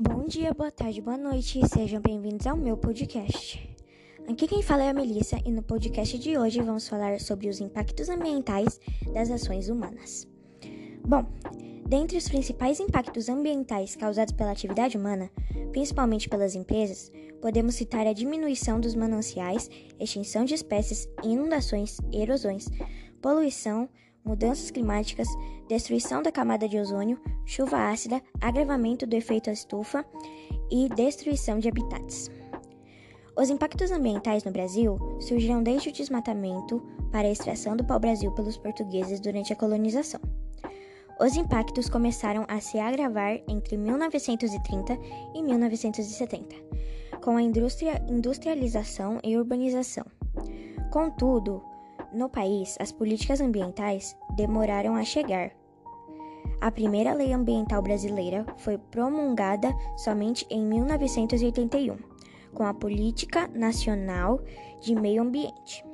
Bom dia, boa tarde, boa noite, sejam bem-vindos ao meu podcast. Aqui quem fala é a Melissa e no podcast de hoje vamos falar sobre os impactos ambientais das ações humanas. Bom, dentre os principais impactos ambientais causados pela atividade humana, principalmente pelas empresas, podemos citar a diminuição dos mananciais, extinção de espécies, inundações, erosões, poluição, mudanças climáticas, destruição da camada de ozônio, chuva ácida, agravamento do efeito estufa e destruição de habitats. Os impactos ambientais no Brasil surgiram desde o desmatamento para a extração do pau-brasil pelos portugueses durante a colonização. Os impactos começaram a se agravar entre 1930 e 1970, com a industria, industrialização e urbanização. Contudo, no país, as políticas ambientais demoraram a chegar. A primeira lei ambiental brasileira foi promulgada somente em 1981 com a Política Nacional de Meio Ambiente.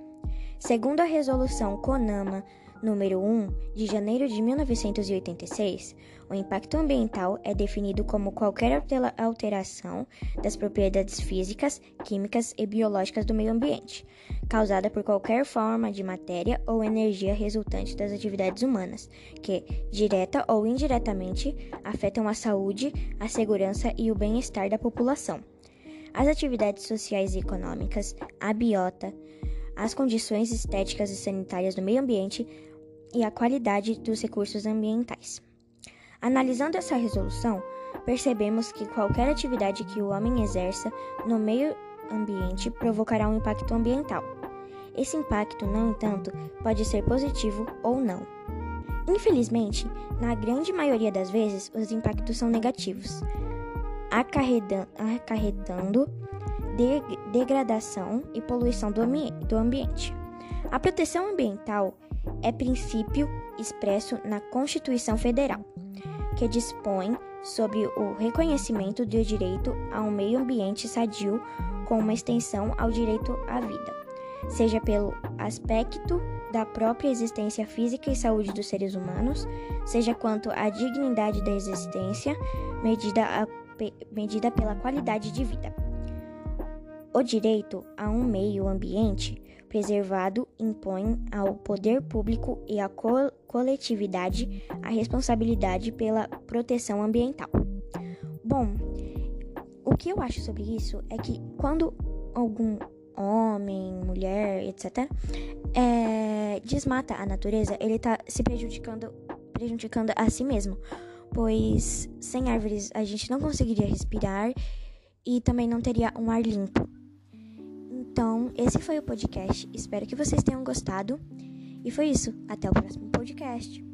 Segundo a Resolução CONAMA número 1 de janeiro de 1986, o impacto ambiental é definido como qualquer alteração das propriedades físicas, químicas e biológicas do meio ambiente, causada por qualquer forma de matéria ou energia resultante das atividades humanas, que, direta ou indiretamente, afetam a saúde, a segurança e o bem-estar da população. As atividades sociais e econômicas, a biota, as condições estéticas e sanitárias do meio ambiente e a qualidade dos recursos ambientais. Analisando essa resolução, percebemos que qualquer atividade que o homem exerça no meio ambiente provocará um impacto ambiental. Esse impacto, no entanto, pode ser positivo ou não. Infelizmente, na grande maioria das vezes, os impactos são negativos, acarretando de degradação e poluição do, ambi do ambiente. A proteção ambiental é princípio expresso na Constituição Federal, que dispõe sobre o reconhecimento do direito a um meio ambiente sadio com uma extensão ao direito à vida, seja pelo aspecto da própria existência física e saúde dos seres humanos, seja quanto à dignidade da existência, medida a medida pela qualidade de vida. O direito a um meio ambiente preservado impõe ao poder público e à co coletividade a responsabilidade pela proteção ambiental. Bom, o que eu acho sobre isso é que quando algum homem, mulher, etc., é, desmata a natureza, ele está se prejudicando, prejudicando a si mesmo pois sem árvores a gente não conseguiria respirar e também não teria um ar limpo. Então, esse foi o podcast. Espero que vocês tenham gostado. E foi isso. Até o próximo podcast.